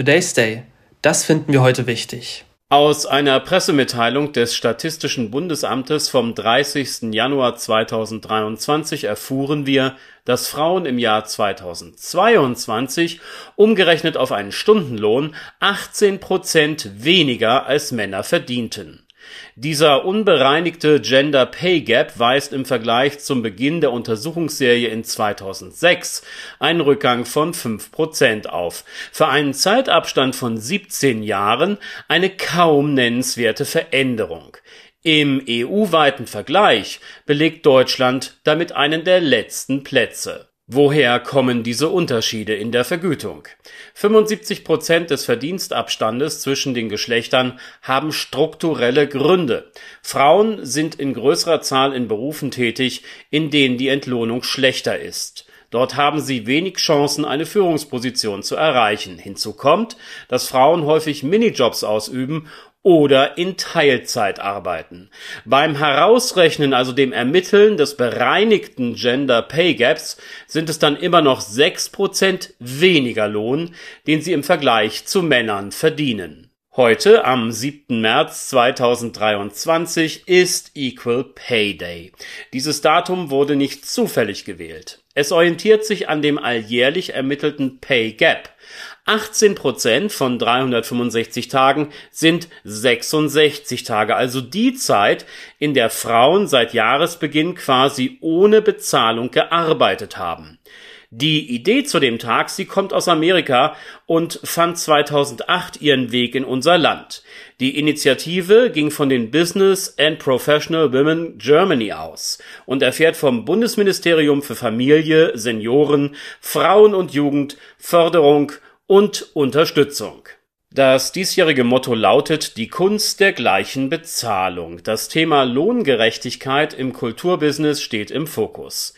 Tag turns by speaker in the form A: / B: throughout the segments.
A: Today's Day. Das finden wir heute wichtig.
B: Aus einer Pressemitteilung des Statistischen Bundesamtes vom 30. Januar 2023 erfuhren wir, dass Frauen im Jahr 2022 umgerechnet auf einen Stundenlohn 18 Prozent weniger als Männer verdienten dieser unbereinigte Gender Pay Gap weist im Vergleich zum Beginn der Untersuchungsserie in 2006 einen Rückgang von 5 Prozent auf, für einen Zeitabstand von 17 Jahren eine kaum nennenswerte Veränderung. Im EU-weiten Vergleich belegt Deutschland damit einen der letzten Plätze Woher kommen diese Unterschiede in der Vergütung? 75 Prozent des Verdienstabstandes zwischen den Geschlechtern haben strukturelle Gründe. Frauen sind in größerer Zahl in Berufen tätig, in denen die Entlohnung schlechter ist. Dort haben sie wenig Chancen, eine Führungsposition zu erreichen. Hinzu kommt, dass Frauen häufig Minijobs ausüben oder in Teilzeit arbeiten. Beim Herausrechnen, also dem Ermitteln des bereinigten Gender Pay Gaps, sind es dann immer noch sechs Prozent weniger Lohn, den sie im Vergleich zu Männern verdienen. Heute, am 7. März 2023, ist Equal Pay Day. Dieses Datum wurde nicht zufällig gewählt. Es orientiert sich an dem alljährlich ermittelten Pay Gap. 18 Prozent von 365 Tagen sind 66 Tage, also die Zeit, in der Frauen seit Jahresbeginn quasi ohne Bezahlung gearbeitet haben. Die Idee zu dem Tag, sie kommt aus Amerika und fand 2008 ihren Weg in unser Land. Die Initiative ging von den Business and Professional Women Germany aus und erfährt vom Bundesministerium für Familie, Senioren, Frauen und Jugend, Förderung und Unterstützung. Das diesjährige Motto lautet Die Kunst der gleichen Bezahlung. Das Thema Lohngerechtigkeit im Kulturbusiness steht im Fokus.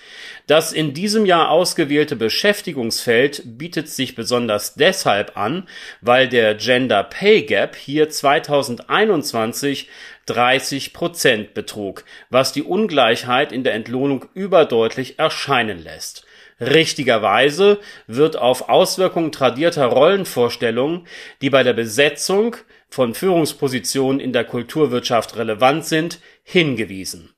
B: Das in diesem Jahr ausgewählte Beschäftigungsfeld bietet sich besonders deshalb an, weil der Gender Pay Gap hier 2021 30 Prozent betrug, was die Ungleichheit in der Entlohnung überdeutlich erscheinen lässt. Richtigerweise wird auf Auswirkungen tradierter Rollenvorstellungen, die bei der Besetzung von Führungspositionen in der Kulturwirtschaft relevant sind, hingewiesen.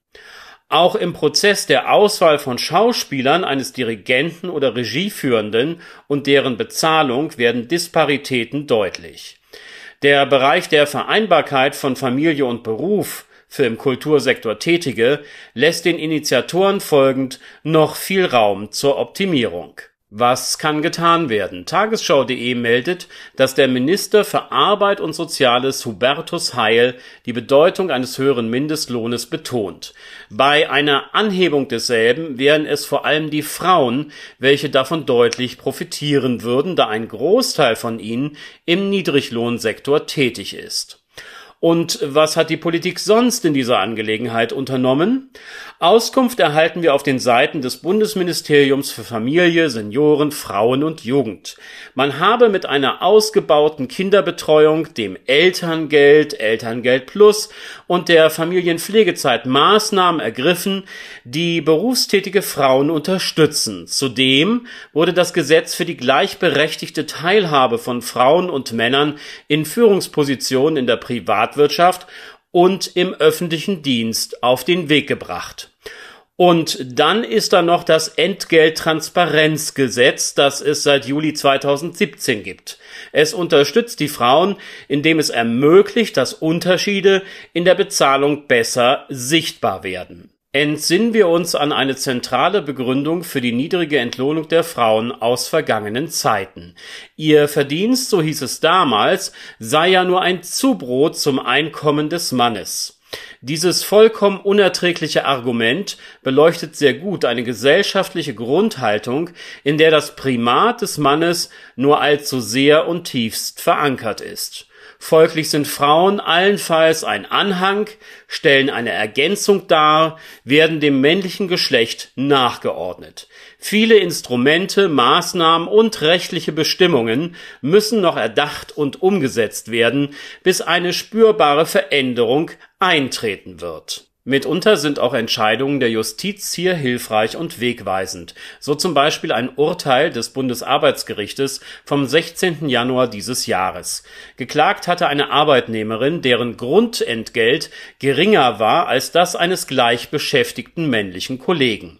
B: Auch im Prozess der Auswahl von Schauspielern eines Dirigenten oder Regieführenden und deren Bezahlung werden Disparitäten deutlich. Der Bereich der Vereinbarkeit von Familie und Beruf für im Kultursektor Tätige lässt den Initiatoren folgend noch viel Raum zur Optimierung. Was kann getan werden? Tagesschau.de meldet, dass der Minister für Arbeit und Soziales Hubertus Heil die Bedeutung eines höheren Mindestlohnes betont. Bei einer Anhebung desselben wären es vor allem die Frauen, welche davon deutlich profitieren würden, da ein Großteil von ihnen im Niedriglohnsektor tätig ist. Und was hat die Politik sonst in dieser Angelegenheit unternommen? Auskunft erhalten wir auf den Seiten des Bundesministeriums für Familie, Senioren, Frauen und Jugend. Man habe mit einer ausgebauten Kinderbetreuung, dem Elterngeld, Elterngeld Plus und der Familienpflegezeit Maßnahmen ergriffen, die berufstätige Frauen unterstützen. Zudem wurde das Gesetz für die gleichberechtigte Teilhabe von Frauen und Männern in Führungspositionen in der Privatwirtschaft und im öffentlichen Dienst auf den Weg gebracht. Und dann ist da noch das Entgelttransparenzgesetz, das es seit Juli 2017 gibt. Es unterstützt die Frauen, indem es ermöglicht, dass Unterschiede in der Bezahlung besser sichtbar werden. Entsinnen wir uns an eine zentrale Begründung für die niedrige Entlohnung der Frauen aus vergangenen Zeiten. Ihr Verdienst, so hieß es damals, sei ja nur ein Zubrot zum Einkommen des Mannes. Dieses vollkommen unerträgliche Argument beleuchtet sehr gut eine gesellschaftliche Grundhaltung, in der das Primat des Mannes nur allzu sehr und tiefst verankert ist. Folglich sind Frauen allenfalls ein Anhang, stellen eine Ergänzung dar, werden dem männlichen Geschlecht nachgeordnet. Viele Instrumente, Maßnahmen und rechtliche Bestimmungen müssen noch erdacht und umgesetzt werden, bis eine spürbare Veränderung eintreten wird. Mitunter sind auch Entscheidungen der Justiz hier hilfreich und wegweisend, so zum Beispiel ein Urteil des Bundesarbeitsgerichtes vom 16. Januar dieses Jahres. Geklagt hatte eine Arbeitnehmerin, deren Grundentgelt geringer war als das eines gleichbeschäftigten männlichen Kollegen.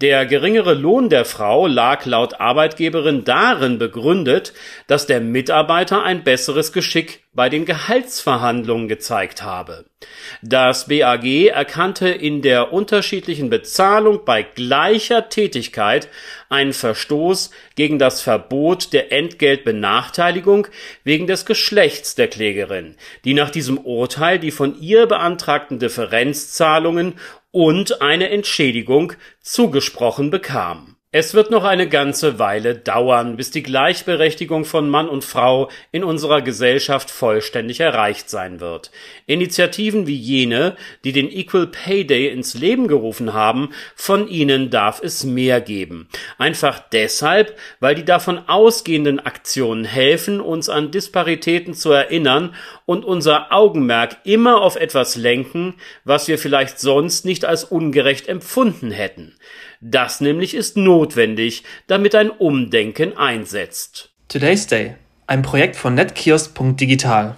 B: Der geringere Lohn der Frau lag laut Arbeitgeberin darin begründet, dass der Mitarbeiter ein besseres Geschick bei den Gehaltsverhandlungen gezeigt habe. Das BAG erkannte in der unterschiedlichen Bezahlung bei gleicher Tätigkeit einen Verstoß gegen das Verbot der Entgeltbenachteiligung wegen des Geschlechts der Klägerin, die nach diesem Urteil die von ihr beantragten Differenzzahlungen und eine Entschädigung zugesprochen bekam es wird noch eine ganze Weile dauern, bis die Gleichberechtigung von Mann und Frau in unserer Gesellschaft vollständig erreicht sein wird. Initiativen wie jene, die den Equal Pay Day ins Leben gerufen haben, von ihnen darf es mehr geben. Einfach deshalb, weil die davon ausgehenden Aktionen helfen, uns an Disparitäten zu erinnern und unser Augenmerk immer auf etwas lenken, was wir vielleicht sonst nicht als ungerecht empfunden hätten. Das nämlich ist notwendig, damit ein Umdenken einsetzt.
A: Today's Day, ein Projekt von netkiosk.digital.